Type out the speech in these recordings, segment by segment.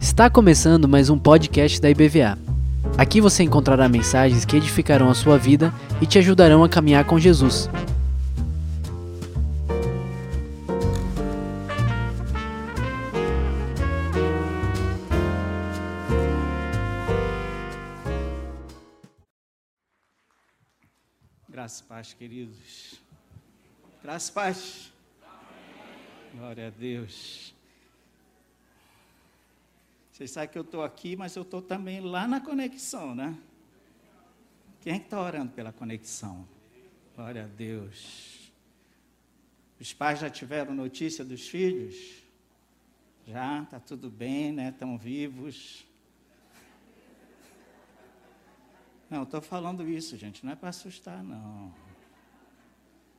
Está começando mais um podcast da IBVA. Aqui você encontrará mensagens que edificarão a sua vida e te ajudarão a caminhar com Jesus. Graças e paz, queridos. Graças e paz. Glória a Deus. Vocês sabem que eu estou aqui, mas eu estou também lá na conexão, né? Quem é que está orando pela conexão? Glória a Deus. Os pais já tiveram notícia dos filhos? Já, está tudo bem, né? Estão vivos. Não, estou falando isso, gente, não é para assustar, não.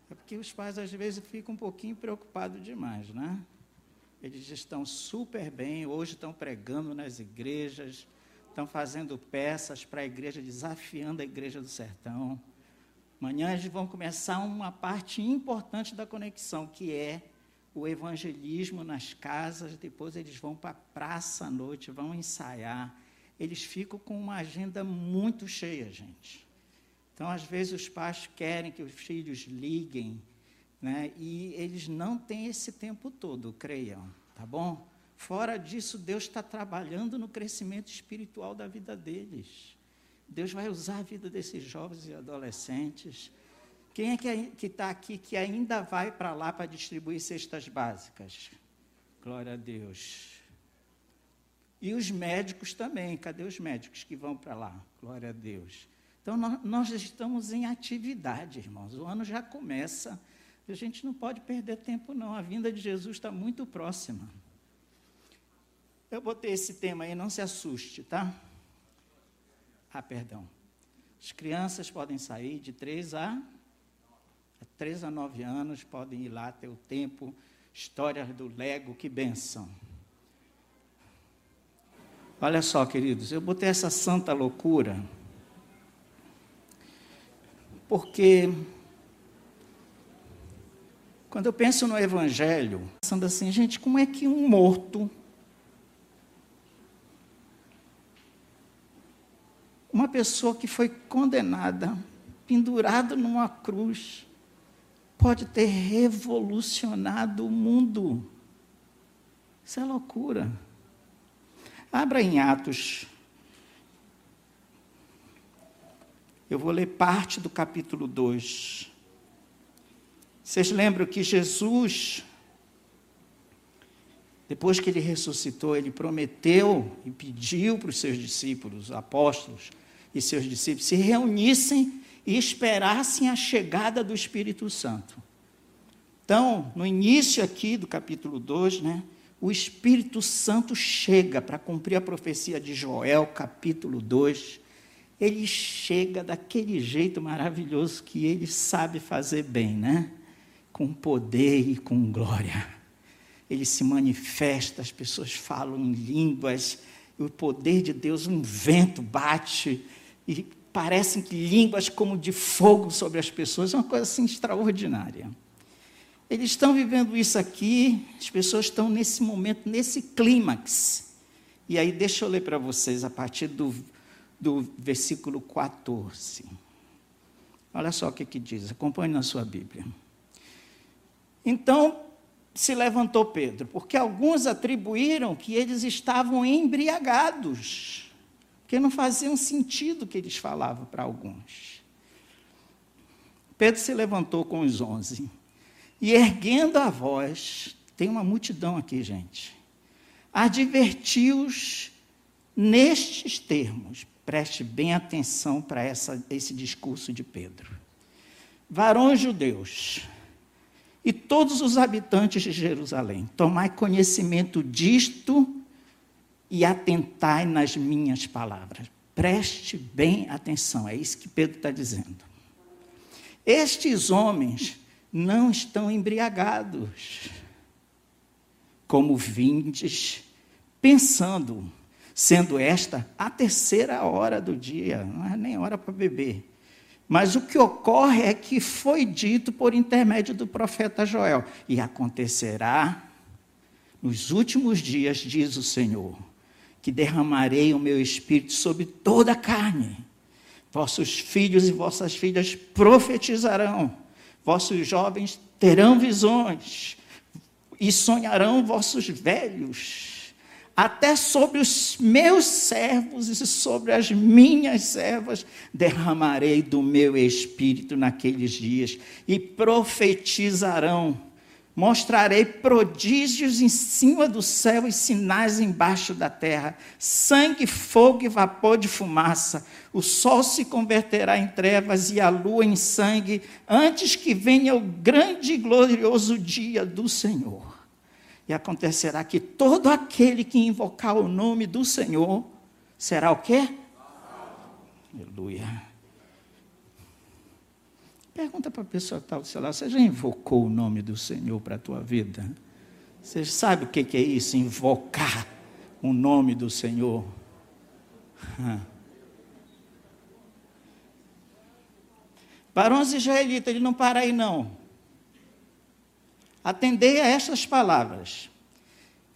É porque os pais às vezes ficam um pouquinho preocupados demais, né? Eles estão super bem, hoje estão pregando nas igrejas, estão fazendo peças para a igreja, desafiando a igreja do sertão. Amanhã eles vão começar uma parte importante da conexão, que é o evangelismo nas casas, depois eles vão para a praça à noite, vão ensaiar. Eles ficam com uma agenda muito cheia, gente. Então, às vezes, os pais querem que os filhos liguem, né? e eles não têm esse tempo todo, creiam, tá bom? Fora disso, Deus está trabalhando no crescimento espiritual da vida deles. Deus vai usar a vida desses jovens e adolescentes. Quem é que está aqui que ainda vai para lá para distribuir cestas básicas? Glória a Deus. E os médicos também, cadê os médicos que vão para lá? Glória a Deus. Então, nós, estamos em atividade, irmãos. O ano já começa. A gente não pode perder tempo, não. A vinda de Jesus está muito próxima. Eu botei esse tema aí, não se assuste, tá? Ah, perdão. As crianças podem sair de 3 a, 3 a 9 anos, podem ir lá ter o tempo. Histórias do Lego, que benção. Olha só, queridos, eu botei essa santa loucura porque quando eu penso no Evangelho, pensando assim, gente, como é que um morto, uma pessoa que foi condenada, pendurada numa cruz, pode ter revolucionado o mundo? Isso é loucura. Abra em Atos. Eu vou ler parte do capítulo 2. Vocês lembram que Jesus, depois que ele ressuscitou, ele prometeu e pediu para os seus discípulos, apóstolos e seus discípulos, se reunissem e esperassem a chegada do Espírito Santo. Então, no início aqui do capítulo 2, né, o Espírito Santo chega para cumprir a profecia de Joel, capítulo 2. Ele chega daquele jeito maravilhoso que ele sabe fazer bem, né? Com poder e com glória. Ele se manifesta, as pessoas falam em línguas, e o poder de Deus, um vento bate, e parecem que línguas como de fogo sobre as pessoas, é uma coisa assim extraordinária. Eles estão vivendo isso aqui, as pessoas estão nesse momento, nesse clímax. E aí, deixa eu ler para vocês a partir do, do versículo 14. Olha só o que, que diz, acompanhe na sua Bíblia. Então se levantou Pedro, porque alguns atribuíram que eles estavam embriagados, porque não fazia sentido o que eles falavam para alguns. Pedro se levantou com os onze e erguendo a voz, tem uma multidão aqui, gente, advertiu-os nestes termos. Preste bem atenção para esse discurso de Pedro. Varões judeus e todos os habitantes de Jerusalém, tomai conhecimento disto e atentai nas minhas palavras. Preste bem atenção, é isso que Pedro está dizendo. Estes homens não estão embriagados, como vindes, pensando, sendo esta a terceira hora do dia, não é nem hora para beber. Mas o que ocorre é que foi dito por intermédio do profeta Joel: e acontecerá nos últimos dias, diz o Senhor, que derramarei o meu espírito sobre toda a carne. Vossos filhos e vossas filhas profetizarão, vossos jovens terão visões, e sonharão vossos velhos até sobre os meus servos e sobre as minhas servas derramarei do meu espírito naqueles dias e profetizarão. Mostrarei prodígios em cima do céu e sinais embaixo da terra: sangue, fogo e vapor de fumaça. O sol se converterá em trevas e a lua em sangue, antes que venha o grande e glorioso dia do Senhor. E acontecerá que todo aquele que invocar o nome do Senhor será o quê? Aleluia. Pergunta para a pessoa do seu lado: você já invocou o nome do Senhor para a tua vida? Você sabe o que é isso? Invocar o nome do Senhor. Barões israelitas, ele não para aí não. Atendei a estas palavras.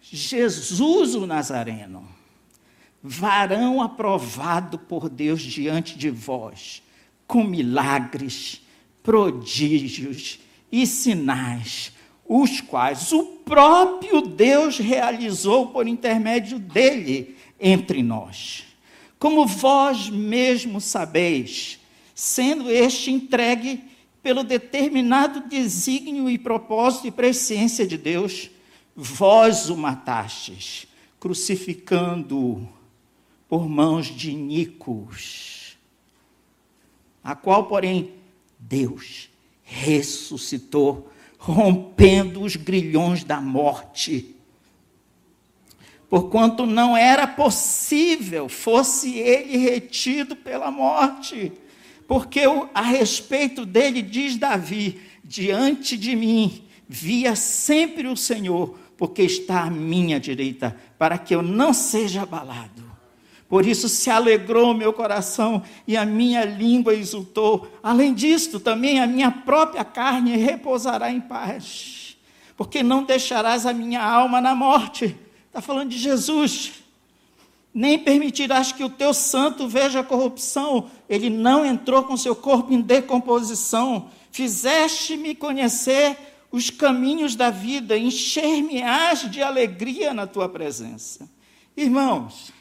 Jesus o Nazareno, varão aprovado por Deus diante de vós, com milagres, prodígios e sinais, os quais o próprio Deus realizou por intermédio dele entre nós. Como vós mesmos sabeis, sendo este entregue pelo determinado desígnio e propósito e presciência de Deus, vós o matastes, crucificando-o por mãos de iníquos, a qual, porém, Deus ressuscitou, rompendo os grilhões da morte. Porquanto não era possível fosse ele retido pela morte porque a respeito dele diz Davi: diante de mim via sempre o Senhor, porque está à minha direita, para que eu não seja abalado. Por isso se alegrou meu coração e a minha língua exultou. Além disto, também a minha própria carne repousará em paz, porque não deixarás a minha alma na morte. Está falando de Jesus nem permitirás que o teu santo veja a corrupção. Ele não entrou com seu corpo em decomposição. Fizeste-me conhecer os caminhos da vida, encher-me-ás de alegria na tua presença. Irmãos,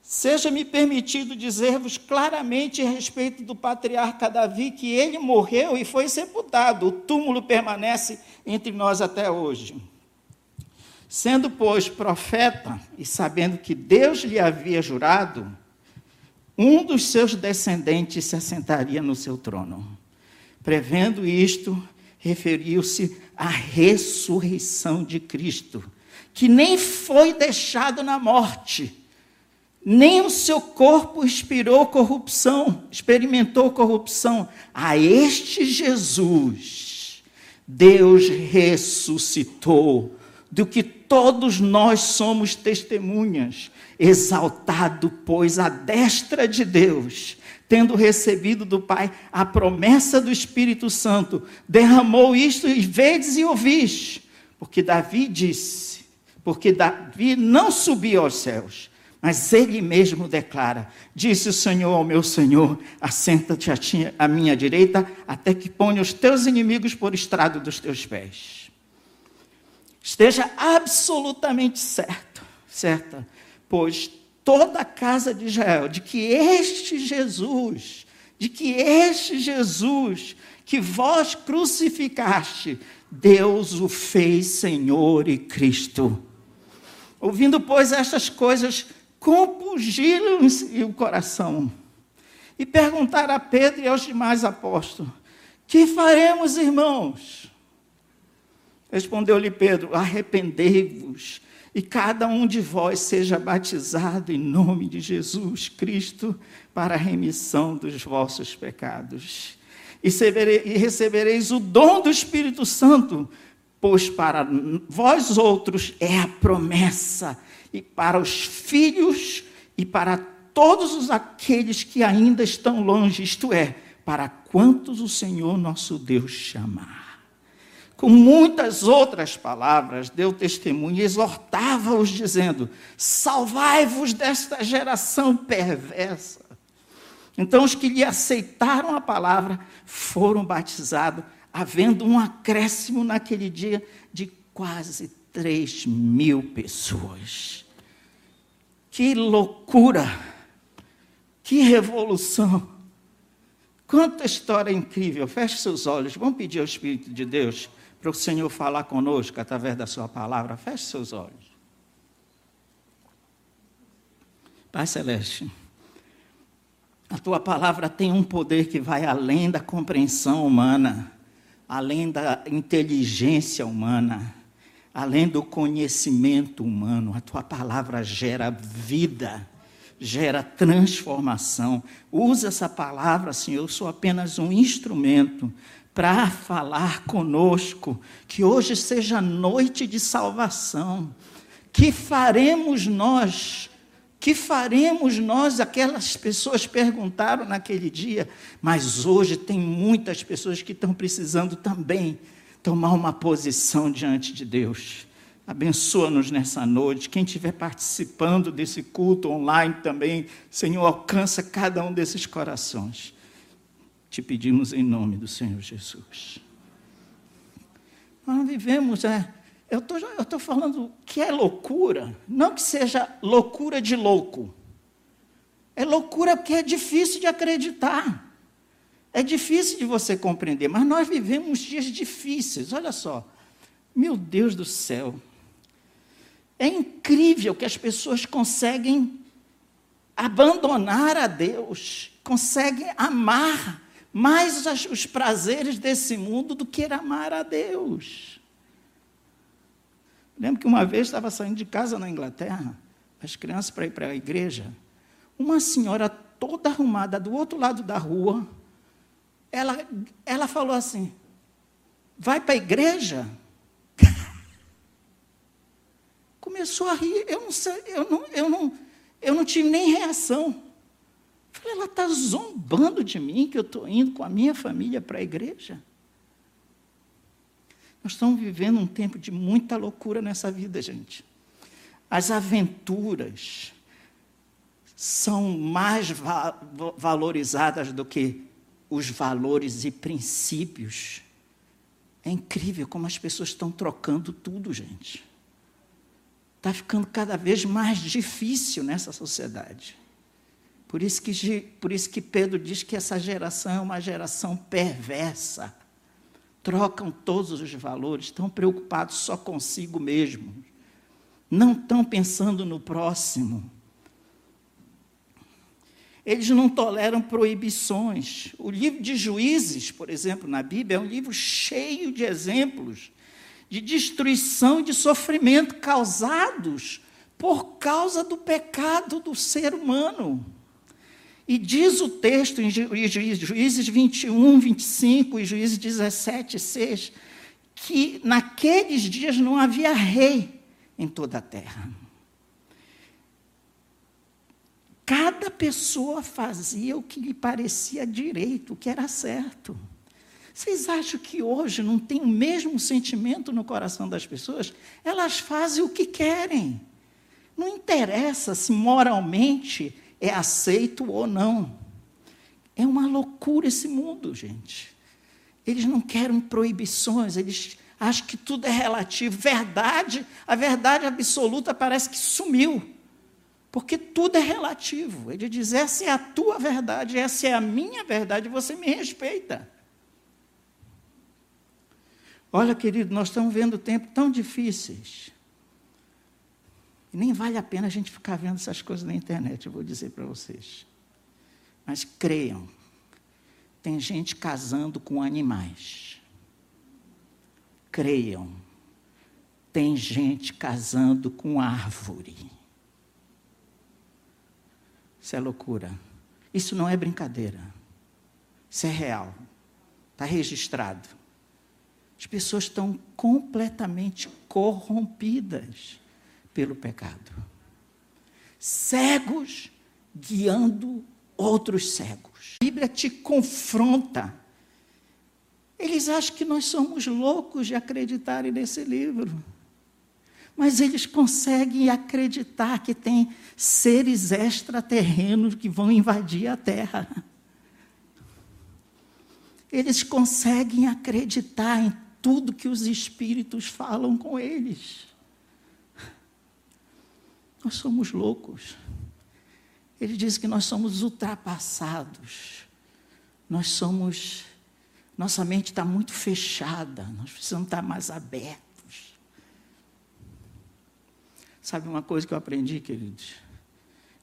seja-me permitido dizer-vos claramente a respeito do patriarca Davi que ele morreu e foi sepultado. O túmulo permanece entre nós até hoje. Sendo, pois, profeta e sabendo que Deus lhe havia jurado, um dos seus descendentes se assentaria no seu trono. Prevendo isto, referiu-se à ressurreição de Cristo, que nem foi deixado na morte, nem o seu corpo expirou corrupção, experimentou corrupção. A este Jesus, Deus ressuscitou do que todos nós somos testemunhas. Exaltado, pois, a destra de Deus, tendo recebido do Pai a promessa do Espírito Santo, derramou isto e vedes e ouvis. Porque Davi disse, porque Davi não subiu aos céus, mas ele mesmo declara: Disse o Senhor ao meu Senhor: Assenta-te à minha direita, até que ponha os teus inimigos por estrado dos teus pés esteja absolutamente certo, certa, pois toda a casa de Israel, de que este Jesus, de que este Jesus que vós crucificaste, Deus o fez Senhor e Cristo. Ouvindo, pois, estas coisas, compungiram-se o coração e perguntaram a Pedro e aos demais apóstolos: Que faremos, irmãos? Respondeu-lhe Pedro: Arrependei-vos e cada um de vós seja batizado em nome de Jesus Cristo para a remissão dos vossos pecados. E recebereis o dom do Espírito Santo, pois para vós outros é a promessa, e para os filhos e para todos os aqueles que ainda estão longe, isto é, para quantos o Senhor nosso Deus chamar. Com muitas outras palavras, deu testemunho e exortava-os, dizendo: Salvai-vos desta geração perversa. Então, os que lhe aceitaram a palavra foram batizados, havendo um acréscimo naquele dia de quase 3 mil pessoas. Que loucura! Que revolução! Quanta história incrível! Feche seus olhos, vamos pedir ao Espírito de Deus para o Senhor falar conosco através da Sua palavra. Feche seus olhos. Pai Celeste, a Tua palavra tem um poder que vai além da compreensão humana, além da inteligência humana além do conhecimento humano, a tua palavra gera vida, gera transformação. Usa essa palavra, Senhor, eu sou apenas um instrumento para falar conosco, que hoje seja noite de salvação. Que faremos nós? Que faremos nós? Aquelas pessoas perguntaram naquele dia, mas hoje tem muitas pessoas que estão precisando também tomar uma posição diante de Deus. Abençoa-nos nessa noite. Quem estiver participando desse culto online também, Senhor, alcança cada um desses corações. Te pedimos em nome do Senhor Jesus. Nós vivemos, é, eu estou falando que é loucura, não que seja loucura de louco. É loucura porque é difícil de acreditar. É difícil de você compreender, mas nós vivemos dias difíceis. Olha só, meu Deus do céu. É incrível que as pessoas conseguem abandonar a Deus, conseguem amar mais os prazeres desse mundo do que amar a Deus. Lembro que uma vez estava saindo de casa na Inglaterra, as crianças para ir para a igreja. Uma senhora toda arrumada do outro lado da rua, ela, ela falou assim: vai para a igreja? Começou a rir, eu não sei, eu não, eu não, eu não tive nem reação. Falei, ela está zombando de mim que eu estou indo com a minha família para a igreja. Nós estamos vivendo um tempo de muita loucura nessa vida, gente. As aventuras são mais va valorizadas do que os valores e princípios. É incrível como as pessoas estão trocando tudo, gente. Está ficando cada vez mais difícil nessa sociedade. Por isso, que, por isso que Pedro diz que essa geração é uma geração perversa. Trocam todos os valores, estão preocupados só consigo mesmo. Não estão pensando no próximo eles não toleram proibições. O livro de Juízes, por exemplo, na Bíblia, é um livro cheio de exemplos de destruição e de sofrimento causados por causa do pecado do ser humano. E diz o texto em Juízes 21, 25 e Juízes 17, 6, que naqueles dias não havia rei em toda a terra. Cada pessoa fazia o que lhe parecia direito, o que era certo. Vocês acham que hoje não tem o mesmo sentimento no coração das pessoas? Elas fazem o que querem. Não interessa se moralmente é aceito ou não. É uma loucura esse mundo, gente. Eles não querem proibições, eles acham que tudo é relativo. Verdade, a verdade absoluta parece que sumiu. Porque tudo é relativo. Ele diz: essa é a tua verdade, essa é a minha verdade, você me respeita. Olha, querido, nós estamos vendo tempos tão difíceis. E nem vale a pena a gente ficar vendo essas coisas na internet, eu vou dizer para vocês. Mas creiam, tem gente casando com animais. Creiam, tem gente casando com árvore. Isso é loucura. Isso não é brincadeira. Isso é real. Está registrado. As pessoas estão completamente corrompidas pelo pecado. Cegos guiando outros cegos. A Bíblia te confronta. Eles acham que nós somos loucos de acreditarem nesse livro. Mas eles conseguem acreditar que tem seres extraterrenos que vão invadir a Terra. Eles conseguem acreditar em tudo que os espíritos falam com eles. Nós somos loucos. Ele diz que nós somos ultrapassados. Nós somos. Nossa mente está muito fechada. Nós precisamos estar mais abertos. Sabe uma coisa que eu aprendi, queridos?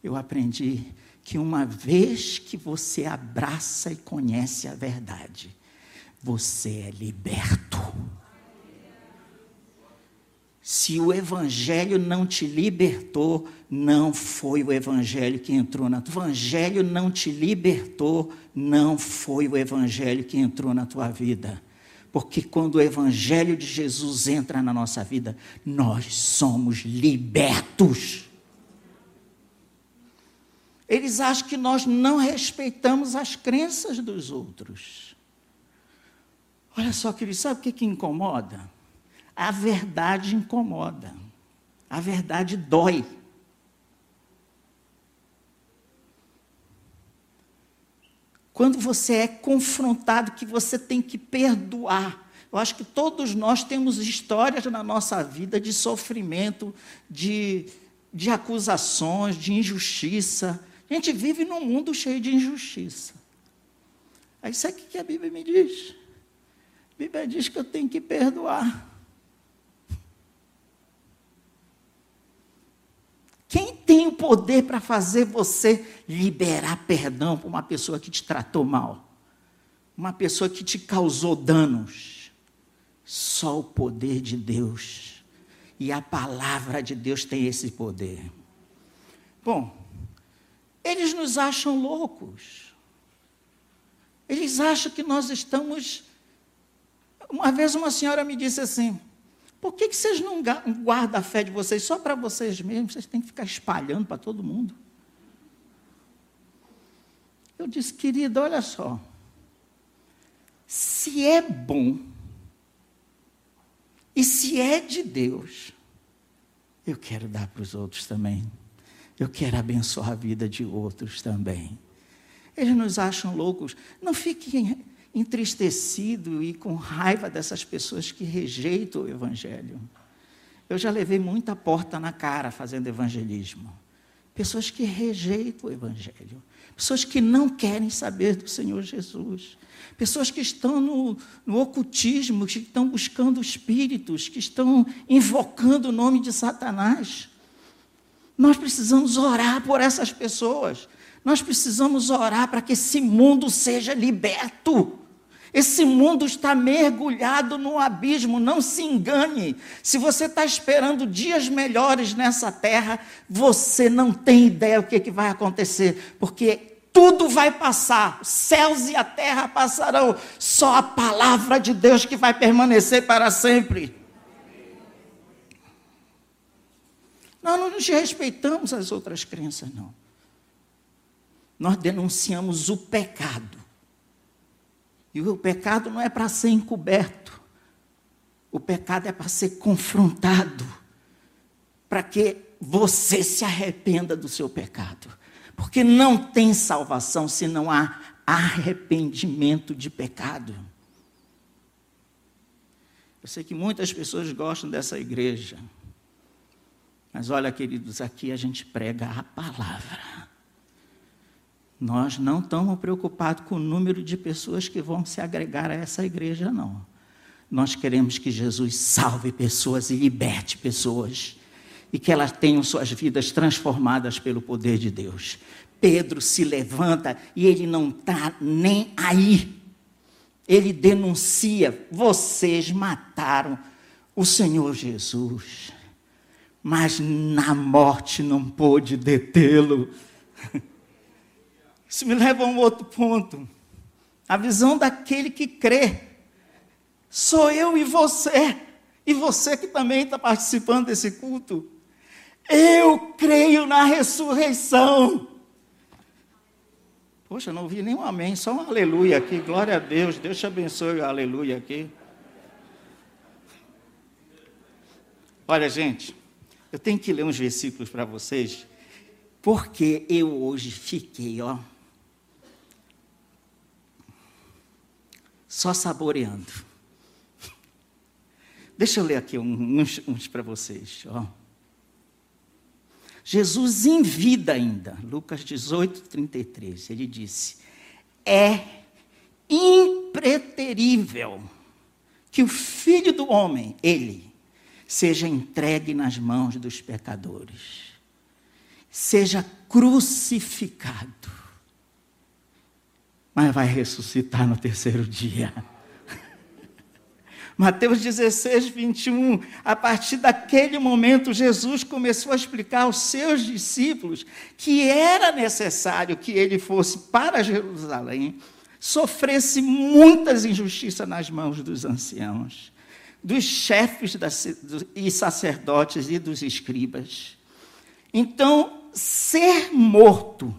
Eu aprendi que uma vez que você abraça e conhece a verdade, você é liberto. Se o evangelho não te libertou, não foi o evangelho que entrou na tua. O evangelho não te libertou, não foi o evangelho que entrou na tua vida. Porque quando o evangelho de Jesus entra na nossa vida, nós somos libertos. Eles acham que nós não respeitamos as crenças dos outros. Olha só, querido, sabe o que, que incomoda? A verdade incomoda. A verdade dói. Quando você é confrontado que você tem que perdoar. Eu acho que todos nós temos histórias na nossa vida de sofrimento, de, de acusações, de injustiça, a gente vive num mundo cheio de injustiça. Aí sabe o que a Bíblia me diz? A Bíblia diz que eu tenho que perdoar. Quem tem o poder para fazer você liberar perdão para uma pessoa que te tratou mal? Uma pessoa que te causou danos? Só o poder de Deus. E a palavra de Deus tem esse poder. Bom, eles nos acham loucos. Eles acham que nós estamos. Uma vez uma senhora me disse assim: por que, que vocês não guardam a fé de vocês só para vocês mesmos? Vocês têm que ficar espalhando para todo mundo. Eu disse, querida, olha só. Se é bom e se é de Deus, eu quero dar para os outros também. Eu quero abençoar a vida de outros também. Eles nos acham loucos. Não fiquem entristecido e com raiva dessas pessoas que rejeitam o Evangelho. Eu já levei muita porta na cara fazendo evangelismo. Pessoas que rejeitam o Evangelho. Pessoas que não querem saber do Senhor Jesus. Pessoas que estão no, no ocultismo, que estão buscando espíritos, que estão invocando o nome de Satanás. Nós precisamos orar por essas pessoas. Nós precisamos orar para que esse mundo seja liberto. Esse mundo está mergulhado no abismo, não se engane. Se você está esperando dias melhores nessa terra, você não tem ideia o que, que vai acontecer, porque tudo vai passar, céus e a terra passarão, só a palavra de Deus que vai permanecer para sempre. Nós não nos respeitamos as outras crenças, não. Nós denunciamos o pecado. E o pecado não é para ser encoberto. O pecado é para ser confrontado. Para que você se arrependa do seu pecado. Porque não tem salvação se não há arrependimento de pecado. Eu sei que muitas pessoas gostam dessa igreja. Mas olha, queridos, aqui a gente prega a palavra. Nós não estamos preocupados com o número de pessoas que vão se agregar a essa igreja, não. Nós queremos que Jesus salve pessoas e liberte pessoas. E que elas tenham suas vidas transformadas pelo poder de Deus. Pedro se levanta e ele não está nem aí. Ele denuncia: vocês mataram o Senhor Jesus mas na morte não pôde detê-lo. Isso me leva a um outro ponto. A visão daquele que crê. Sou eu e você. E você que também está participando desse culto. Eu creio na ressurreição. Poxa, não ouvi nenhum amém, só um aleluia aqui. Glória a Deus, Deus te abençoe, aleluia aqui. Olha, gente, eu tenho que ler uns versículos para vocês, porque eu hoje fiquei, ó, só saboreando. Deixa eu ler aqui uns, uns para vocês, ó. Jesus em vida ainda, Lucas 18, 33, ele disse: É impreterível que o filho do homem, ele, seja entregue nas mãos dos pecadores, seja crucificado, mas vai ressuscitar no terceiro dia. Mateus 16, 21. A partir daquele momento, Jesus começou a explicar aos seus discípulos que era necessário que ele fosse para Jerusalém, sofresse muitas injustiças nas mãos dos anciãos, dos chefes e sacerdotes e dos escribas. Então, ser morto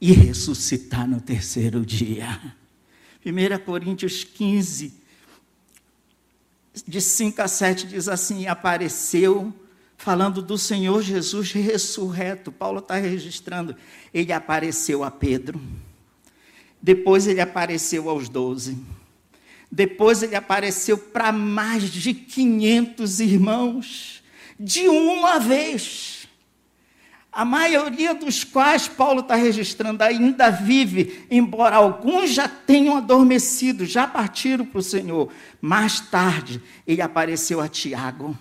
e ressuscitar no terceiro dia. 1 Coríntios 15, de 5 a 7 diz assim: apareceu, falando do Senhor Jesus ressurreto. Paulo está registrando. Ele apareceu a Pedro, depois ele apareceu aos doze, depois ele apareceu para mais de 500 irmãos, de uma vez a maioria dos quais Paulo está registrando ainda vive, embora alguns já tenham adormecido, já partiram para o Senhor. Mais tarde, ele apareceu a Tiago,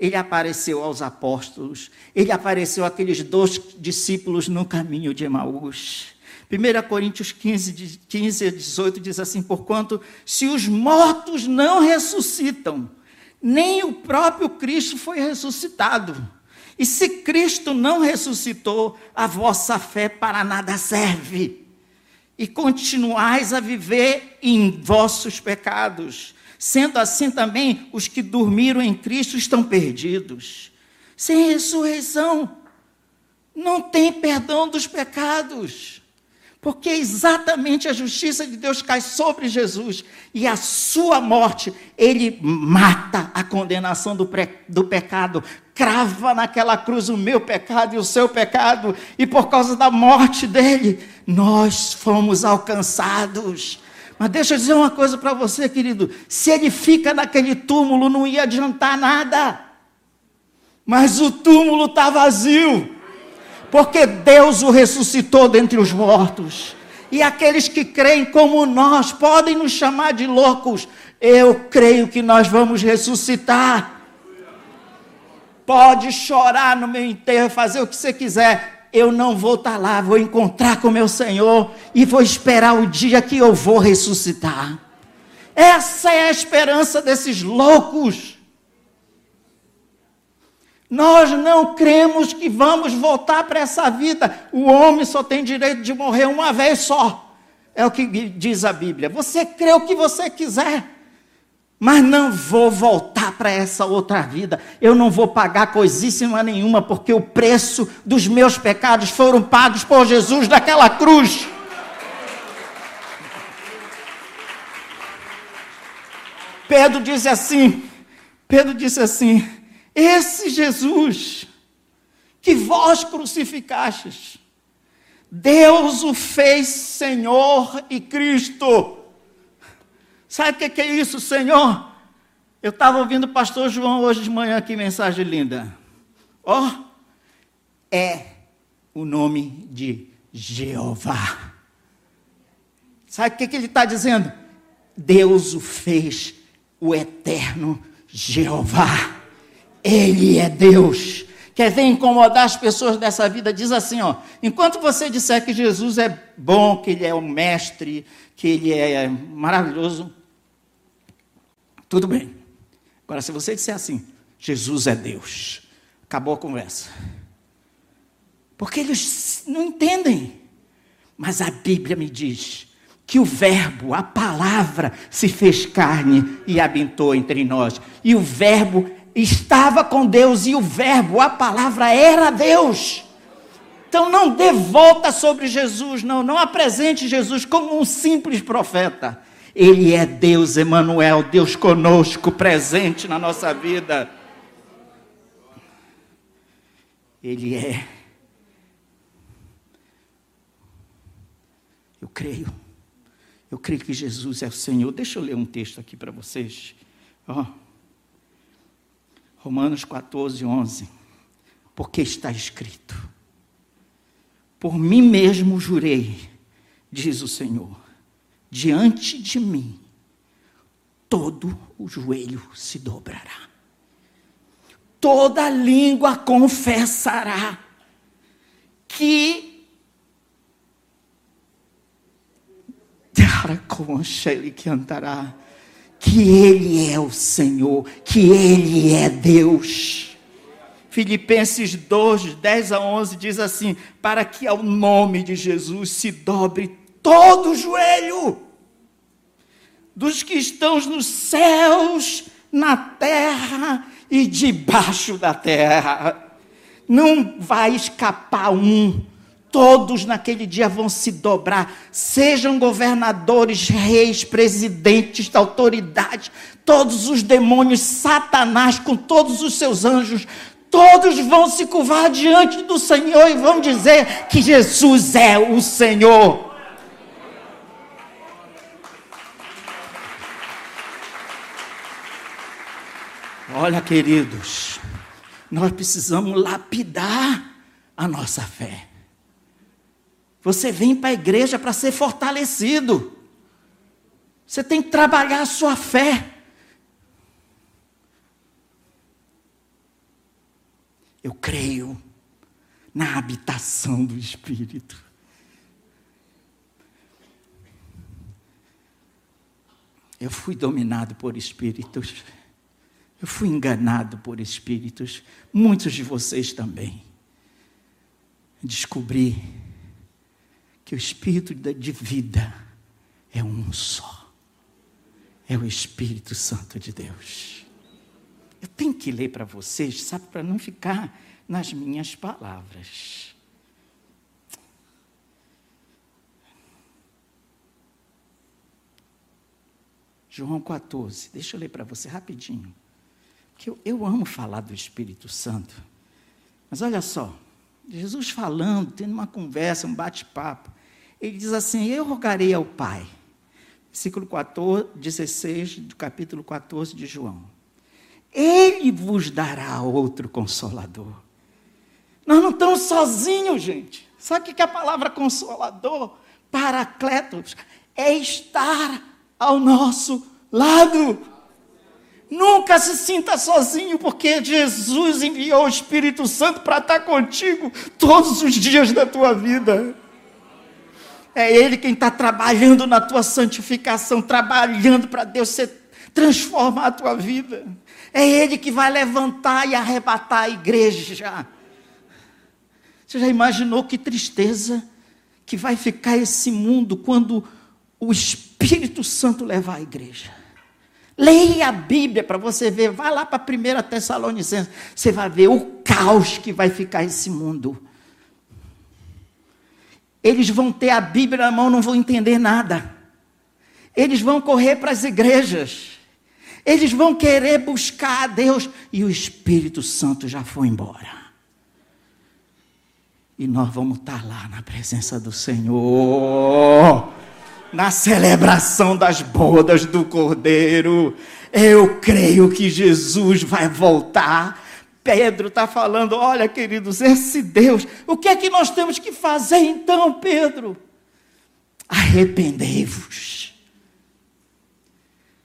ele apareceu aos apóstolos, ele apareceu àqueles dois discípulos no caminho de Emaús. 1 Coríntios 15, 15 a 18 diz assim: Porquanto, se os mortos não ressuscitam, nem o próprio Cristo foi ressuscitado. E se Cristo não ressuscitou, a vossa fé para nada serve. E continuais a viver em vossos pecados. Sendo assim também, os que dormiram em Cristo estão perdidos. Sem ressurreição, não tem perdão dos pecados. Porque exatamente a justiça de Deus cai sobre Jesus e a sua morte, ele mata a condenação do, do pecado, crava naquela cruz o meu pecado e o seu pecado, e por causa da morte dele, nós fomos alcançados. Mas deixa eu dizer uma coisa para você, querido: se ele fica naquele túmulo, não ia adiantar nada, mas o túmulo está vazio, porque Deus o ressuscitou dentre os mortos. E aqueles que creem como nós podem nos chamar de loucos. Eu creio que nós vamos ressuscitar. Pode chorar no meu enterro, fazer o que você quiser. Eu não vou estar tá lá, vou encontrar com meu Senhor e vou esperar o dia que eu vou ressuscitar. Essa é a esperança desses loucos. Nós não cremos que vamos voltar para essa vida. O homem só tem direito de morrer uma vez só. É o que diz a Bíblia. Você crê o que você quiser mas não vou voltar para essa outra vida. Eu não vou pagar coisíssima nenhuma, porque o preço dos meus pecados foram pagos por Jesus naquela cruz. Pedro disse assim: Pedro disse assim: Esse Jesus que vós crucificastes, Deus o fez Senhor e Cristo Sabe o que é isso, Senhor? Eu estava ouvindo o pastor João hoje de manhã, que mensagem linda. Ó, oh, é o nome de Jeová. Sabe o que, que ele está dizendo? Deus o fez o eterno Jeová. Ele é Deus. Quer ver incomodar as pessoas dessa vida? Diz assim, ó. Enquanto você disser que Jesus é bom, que ele é o mestre, que ele é maravilhoso, tudo bem. Agora, se você disser assim, Jesus é Deus, acabou a conversa. Porque eles não entendem. Mas a Bíblia me diz que o Verbo, a palavra, se fez carne e habitou entre nós. E o Verbo estava com Deus, e o Verbo, a palavra, era Deus. Então não dê volta sobre Jesus, não, não apresente Jesus como um simples profeta. Ele é Deus Emanuel, Deus conosco, presente na nossa vida. Ele é. Eu creio. Eu creio que Jesus é o Senhor. Deixa eu ler um texto aqui para vocês. Oh. Romanos 14, 11. Porque está escrito: Por mim mesmo jurei, diz o Senhor, diante de mim, todo o joelho se dobrará, toda língua confessará que que que Ele é o Senhor, que Ele é Deus. Filipenses 2, 10 a 11 diz assim: para que ao nome de Jesus se dobre todo o joelho dos que estão nos céus, na terra e debaixo da terra. Não vai escapar um todos naquele dia vão se dobrar, sejam governadores, reis, presidentes, autoridades, todos os demônios, Satanás com todos os seus anjos, todos vão se curvar diante do Senhor e vão dizer que Jesus é o Senhor. Olha, queridos, nós precisamos lapidar a nossa fé. Você vem para a igreja para ser fortalecido. Você tem que trabalhar a sua fé. Eu creio na habitação do Espírito. Eu fui dominado por espíritos. Eu fui enganado por espíritos. Muitos de vocês também. Descobri que o Espírito de vida é um só. É o Espírito Santo de Deus. Eu tenho que ler para vocês, sabe, para não ficar nas minhas palavras. João 14, deixa eu ler para você rapidinho. Porque eu, eu amo falar do Espírito Santo. Mas olha só, Jesus falando, tendo uma conversa, um bate-papo. Ele diz assim: Eu rogarei ao Pai. Versículo 14, 16 do capítulo 14 de João. Ele vos dará outro consolador. Nós não estamos sozinhos, gente. Sabe o que é a palavra consolador? Paracletos. É estar ao nosso lado. Nunca se sinta sozinho, porque Jesus enviou o Espírito Santo para estar contigo todos os dias da tua vida. É Ele quem está trabalhando na tua santificação, trabalhando para Deus ser, transformar a tua vida. É Ele que vai levantar e arrebatar a igreja. Você já imaginou que tristeza que vai ficar esse mundo quando o Espírito Santo levar a igreja? Leia a Bíblia para você ver. Vai lá para a 1 Tessalonicenses. Você vai ver o caos que vai ficar esse mundo. Eles vão ter a Bíblia na mão, não vão entender nada. Eles vão correr para as igrejas. Eles vão querer buscar a Deus. E o Espírito Santo já foi embora. E nós vamos estar lá na presença do Senhor na celebração das bodas do Cordeiro. Eu creio que Jesus vai voltar. Pedro está falando: olha, queridos, esse Deus, o que é que nós temos que fazer então, Pedro? Arrependei-vos.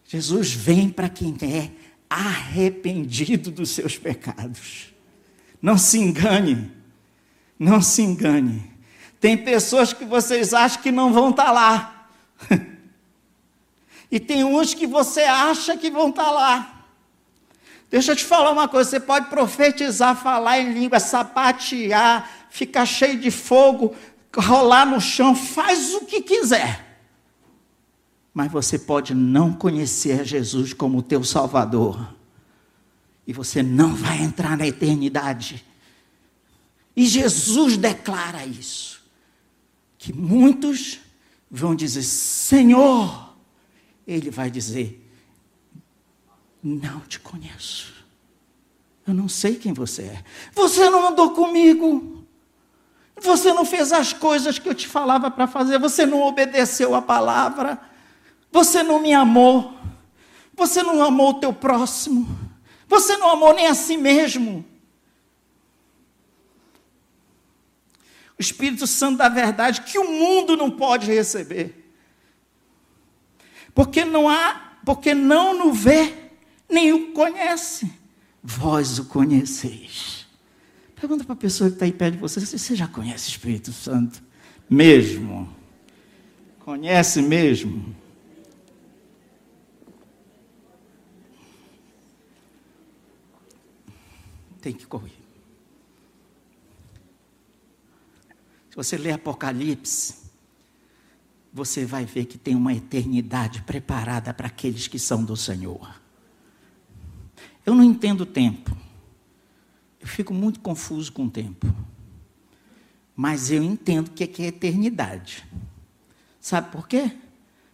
Jesus vem para quem é arrependido dos seus pecados. Não se engane, não se engane. Tem pessoas que vocês acham que não vão estar tá lá. e tem uns que você acha que vão estar tá lá. Deixa eu te falar uma coisa: você pode profetizar, falar em língua, sapatear, ficar cheio de fogo, rolar no chão, faz o que quiser. Mas você pode não conhecer Jesus como teu Salvador. E você não vai entrar na eternidade. E Jesus declara isso. Que muitos vão dizer: Senhor, ele vai dizer: Não te conheço. Eu não sei quem você é. Você não andou comigo. Você não fez as coisas que eu te falava para fazer. Você não obedeceu a palavra. Você não me amou. Você não amou o teu próximo. Você não amou nem a si mesmo. O Espírito Santo da verdade que o mundo não pode receber. Porque não há, porque não no vê, nem o conhece. Vós o conheceis. Pergunta para a pessoa que está aí perto de você: você já conhece o Espírito Santo? Mesmo? Conhece mesmo? Tem que correr. Você ler Apocalipse, você vai ver que tem uma eternidade preparada para aqueles que são do Senhor. Eu não entendo o tempo. Eu fico muito confuso com o tempo. Mas eu entendo o que é eternidade. Sabe por quê?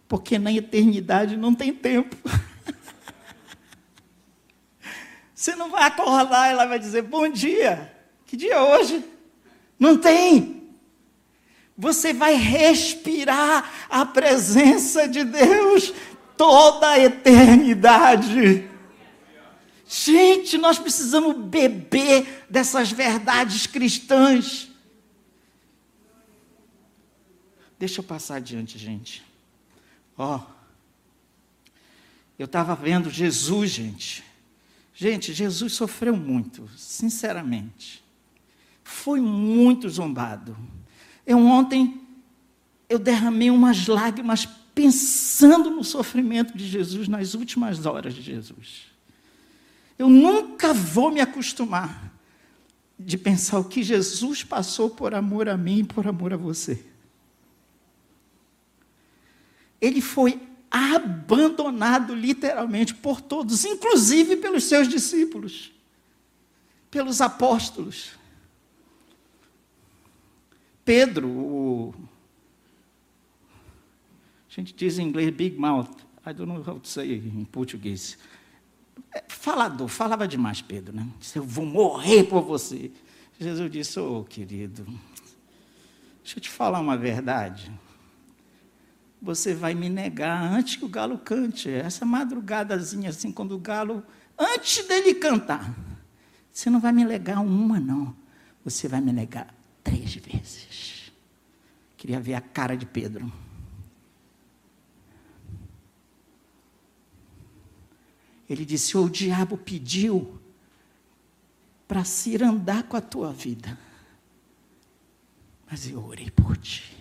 Porque na eternidade não tem tempo. Você não vai acordar e ela vai dizer: Bom dia, que dia é hoje? Não tem. Você vai respirar a presença de Deus toda a eternidade. Gente, nós precisamos beber dessas verdades cristãs. Deixa eu passar adiante, gente. Ó, oh, eu estava vendo Jesus, gente. Gente, Jesus sofreu muito, sinceramente. Foi muito zombado. Eu ontem eu derramei umas lágrimas pensando no sofrimento de Jesus nas últimas horas de Jesus. Eu nunca vou me acostumar de pensar o que Jesus passou por amor a mim e por amor a você. Ele foi abandonado literalmente por todos, inclusive pelos seus discípulos, pelos apóstolos. Pedro, o, a gente diz em inglês big mouth, I don't know how to say em português. É, falador, falava demais, Pedro, né? Disse, eu vou morrer por você. Jesus disse, ô oh, querido, deixa eu te falar uma verdade. Você vai me negar antes que o galo cante. Essa madrugadazinha assim, quando o galo, antes dele cantar, você não vai me negar uma, não. Você vai me negar três vezes. Queria ver a cara de Pedro. Ele disse: O diabo pediu para se andar com a tua vida, mas eu orei por ti.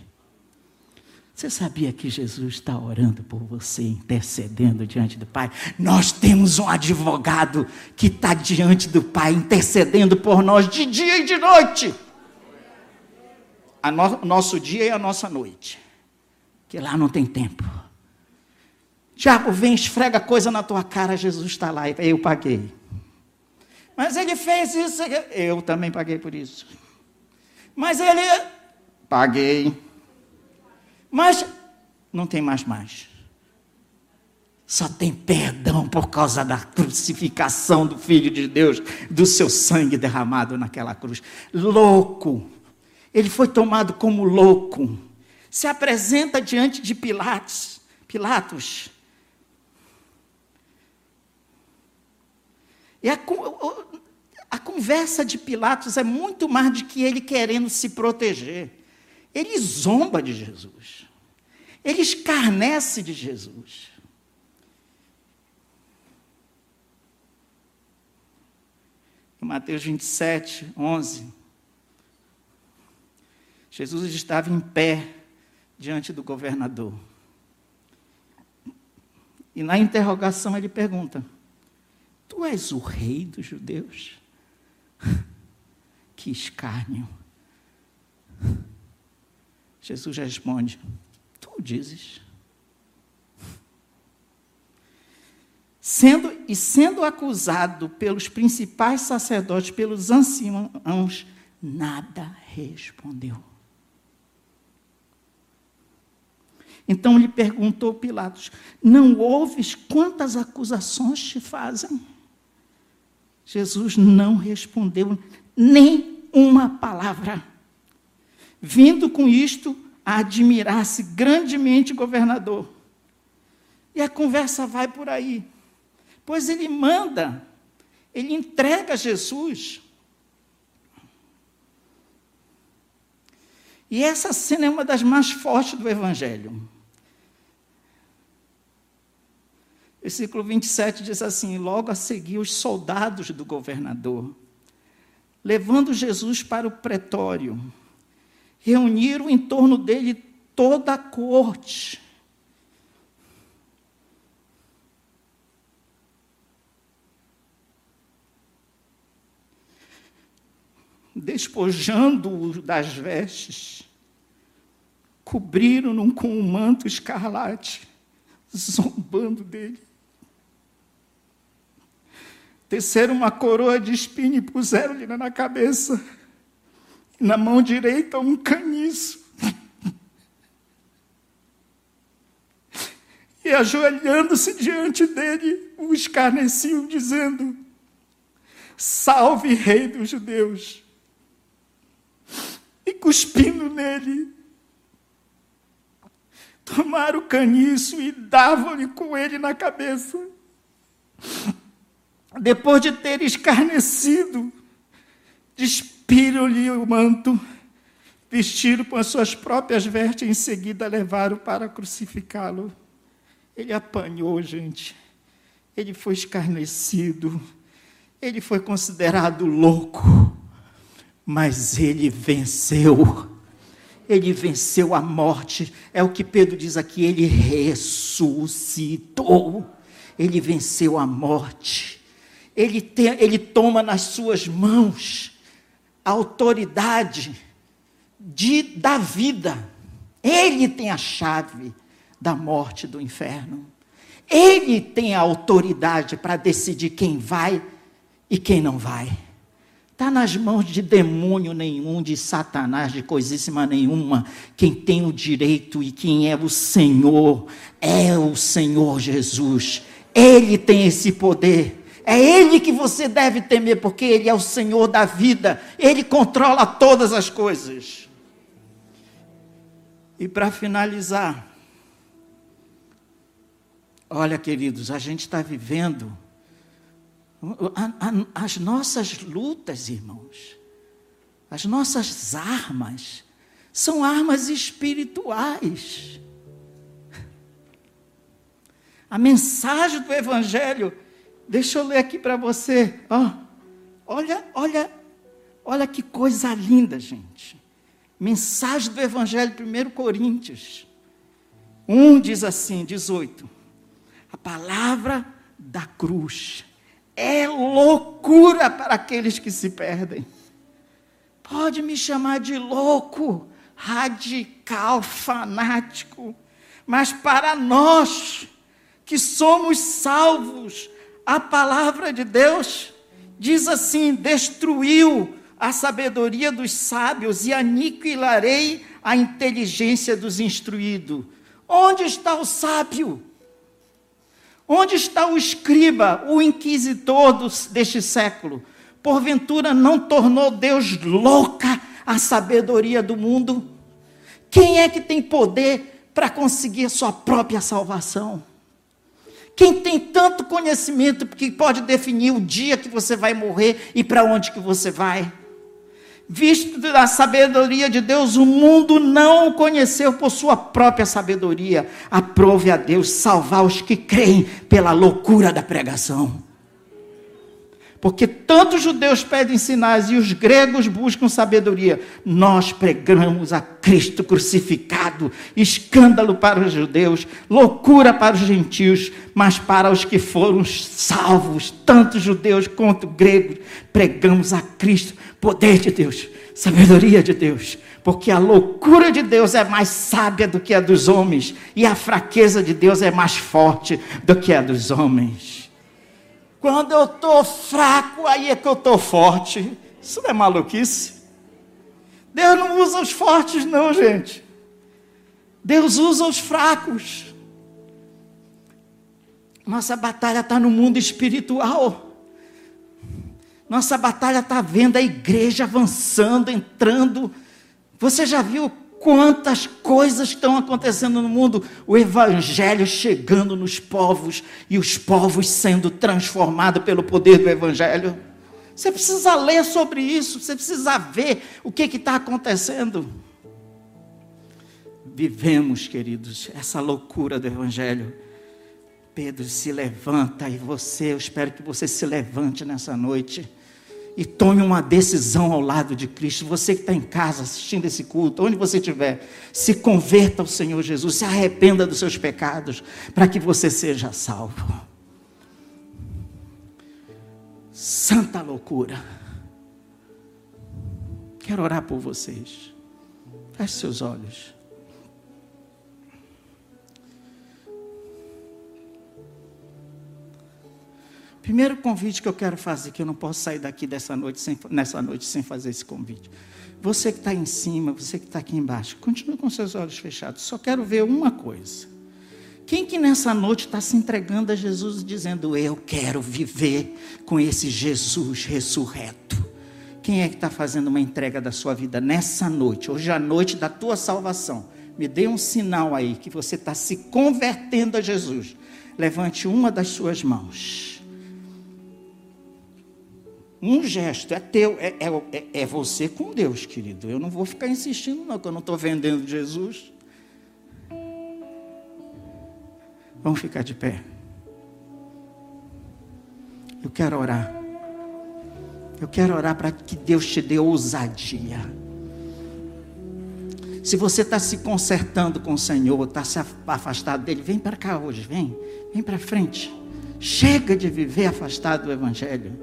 Você sabia que Jesus está orando por você, intercedendo diante do Pai? Nós temos um advogado que está diante do Pai, intercedendo por nós de dia e de noite. O nosso dia e a nossa noite. Que lá não tem tempo. Diabo vem, esfrega coisa na tua cara, Jesus está lá, eu paguei. Mas ele fez isso, eu também paguei por isso. Mas ele, paguei. Mas não tem mais mais. Só tem perdão por causa da crucificação do Filho de Deus, do seu sangue derramado naquela cruz. Louco. Ele foi tomado como louco. Se apresenta diante de Pilatos. Pilatos E a, a conversa de Pilatos é muito mais do que ele querendo se proteger. Ele zomba de Jesus. Ele escarnece de Jesus. Mateus 27, 11, Jesus estava em pé diante do governador. E na interrogação ele pergunta: Tu és o rei dos judeus? Que escárnio. Jesus responde: Tu dizes. Sendo, e sendo acusado pelos principais sacerdotes, pelos anciãos, nada respondeu. Então lhe perguntou Pilatos: Não ouves quantas acusações te fazem? Jesus não respondeu nem uma palavra. Vindo com isto admirar-se grandemente o governador. E a conversa vai por aí. Pois ele manda, ele entrega Jesus. E essa cena é uma das mais fortes do Evangelho. Versículo 27 diz assim: Logo a seguir, os soldados do governador, levando Jesus para o pretório, reuniram em torno dele toda a corte. Despojando-o das vestes, cobriram-no com um manto escarlate, zombando dele teceram uma coroa de espinho e puseram-lhe na cabeça. Na mão direita um caniço. E ajoelhando-se diante dele, o escarneciam, dizendo: Salve, Rei dos Judeus! E cuspindo nele, tomaram o caniço e davam-lhe com ele na cabeça depois de ter escarnecido, despiram-lhe o manto, vestiram com as suas próprias vestes e em seguida levaram para crucificá-lo. Ele apanhou, gente. Ele foi escarnecido. Ele foi considerado louco. Mas ele venceu. Ele venceu a morte. É o que Pedro diz aqui. Ele ressuscitou. Ele venceu a morte ele, tem, ele toma nas suas mãos a autoridade de, da vida. Ele tem a chave da morte do inferno. Ele tem a autoridade para decidir quem vai e quem não vai. Está nas mãos de demônio nenhum, de Satanás, de coisíssima nenhuma. Quem tem o direito e quem é o Senhor é o Senhor Jesus. Ele tem esse poder. É Ele que você deve temer, porque Ele é o Senhor da vida, Ele controla todas as coisas. E para finalizar, olha, queridos, a gente está vivendo as nossas lutas, irmãos, as nossas armas, são armas espirituais. A mensagem do Evangelho Deixa eu ler aqui para você. Oh, olha, olha, olha que coisa linda, gente. Mensagem do Evangelho 1 Coríntios. 1 diz assim, 18. A palavra da cruz é loucura para aqueles que se perdem. Pode me chamar de louco, radical, fanático, mas para nós que somos salvos, a palavra de Deus diz assim: destruiu a sabedoria dos sábios e aniquilarei a inteligência dos instruídos. Onde está o sábio? Onde está o escriba, o inquisitor dos, deste século? Porventura não tornou Deus louca a sabedoria do mundo? Quem é que tem poder para conseguir sua própria salvação? Quem tem tanto conhecimento que pode definir o dia que você vai morrer e para onde que você vai? Visto da sabedoria de Deus, o mundo não o conheceu por sua própria sabedoria. Aprove a Deus salvar os que creem pela loucura da pregação. Porque tanto os judeus pedem sinais e os gregos buscam sabedoria. Nós pregamos a Cristo crucificado, escândalo para os judeus, loucura para os gentios, mas para os que foram salvos, tanto judeus quanto gregos, pregamos a Cristo, poder de Deus, sabedoria de Deus. Porque a loucura de Deus é mais sábia do que a dos homens, e a fraqueza de Deus é mais forte do que a dos homens. Quando eu estou fraco, aí é que eu estou forte. Isso não é maluquice? Deus não usa os fortes, não, gente. Deus usa os fracos. Nossa batalha está no mundo espiritual. Nossa batalha está vendo a igreja avançando, entrando. Você já viu quantas coisas estão acontecendo no mundo? O evangelho chegando nos povos e os povos sendo transformados pelo poder do evangelho. Você precisa ler sobre isso, você precisa ver o que está acontecendo. Vivemos, queridos, essa loucura do Evangelho. Pedro se levanta e você, eu espero que você se levante nessa noite e tome uma decisão ao lado de Cristo. Você que está em casa assistindo esse culto, onde você estiver, se converta ao Senhor Jesus, se arrependa dos seus pecados, para que você seja salvo. Santa loucura. Quero orar por vocês. Feche seus olhos. Primeiro convite que eu quero fazer, que eu não posso sair daqui dessa noite sem, nessa noite sem fazer esse convite. Você que está em cima, você que está aqui embaixo, continue com seus olhos fechados. Só quero ver uma coisa. Quem que nessa noite está se entregando a Jesus dizendo, eu quero viver com esse Jesus ressurreto? Quem é que está fazendo uma entrega da sua vida nessa noite, hoje é a noite da tua salvação? Me dê um sinal aí que você está se convertendo a Jesus. Levante uma das suas mãos um gesto, é teu, é, é, é você com Deus, querido. Eu não vou ficar insistindo, não, que eu não estou vendendo Jesus. Vamos ficar de pé. Eu quero orar. Eu quero orar para que Deus te dê ousadia. Se você está se consertando com o Senhor, está se afastado dele, vem para cá hoje, vem, vem para frente. Chega de viver afastado do Evangelho.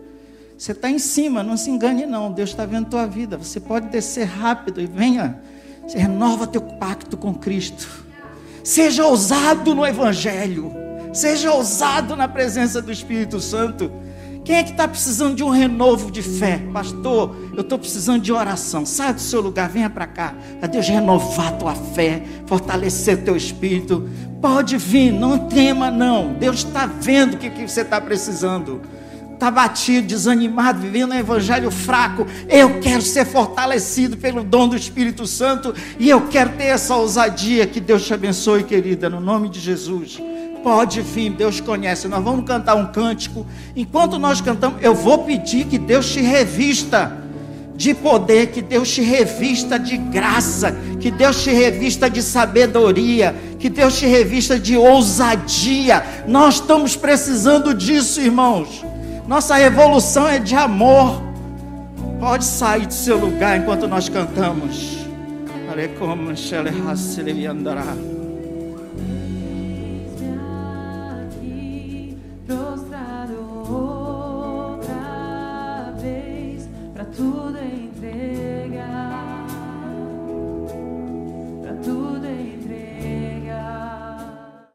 Você está em cima, não se engane não. Deus está vendo tua vida. Você pode descer rápido e venha. Você renova teu pacto com Cristo. Seja ousado no Evangelho. Seja ousado na presença do Espírito Santo. Quem é que está precisando de um renovo de fé? Pastor, eu estou precisando de oração. Sai do seu lugar, venha para cá. Para Deus renovar tua fé, fortalecer teu espírito. Pode vir, não tema não. Deus está vendo o que, que você está precisando está batido, desanimado, vivendo um evangelho fraco. Eu quero ser fortalecido pelo dom do Espírito Santo e eu quero ter essa ousadia. Que Deus te abençoe, querida, no nome de Jesus. Pode vir, Deus conhece. Nós vamos cantar um cântico. Enquanto nós cantamos, eu vou pedir que Deus te revista de poder, que Deus te revista de graça, que Deus te revista de sabedoria, que Deus te revista de ousadia. Nós estamos precisando disso, irmãos. Nossa revolução é de amor. Pode sair do seu lugar enquanto nós cantamos. Tudo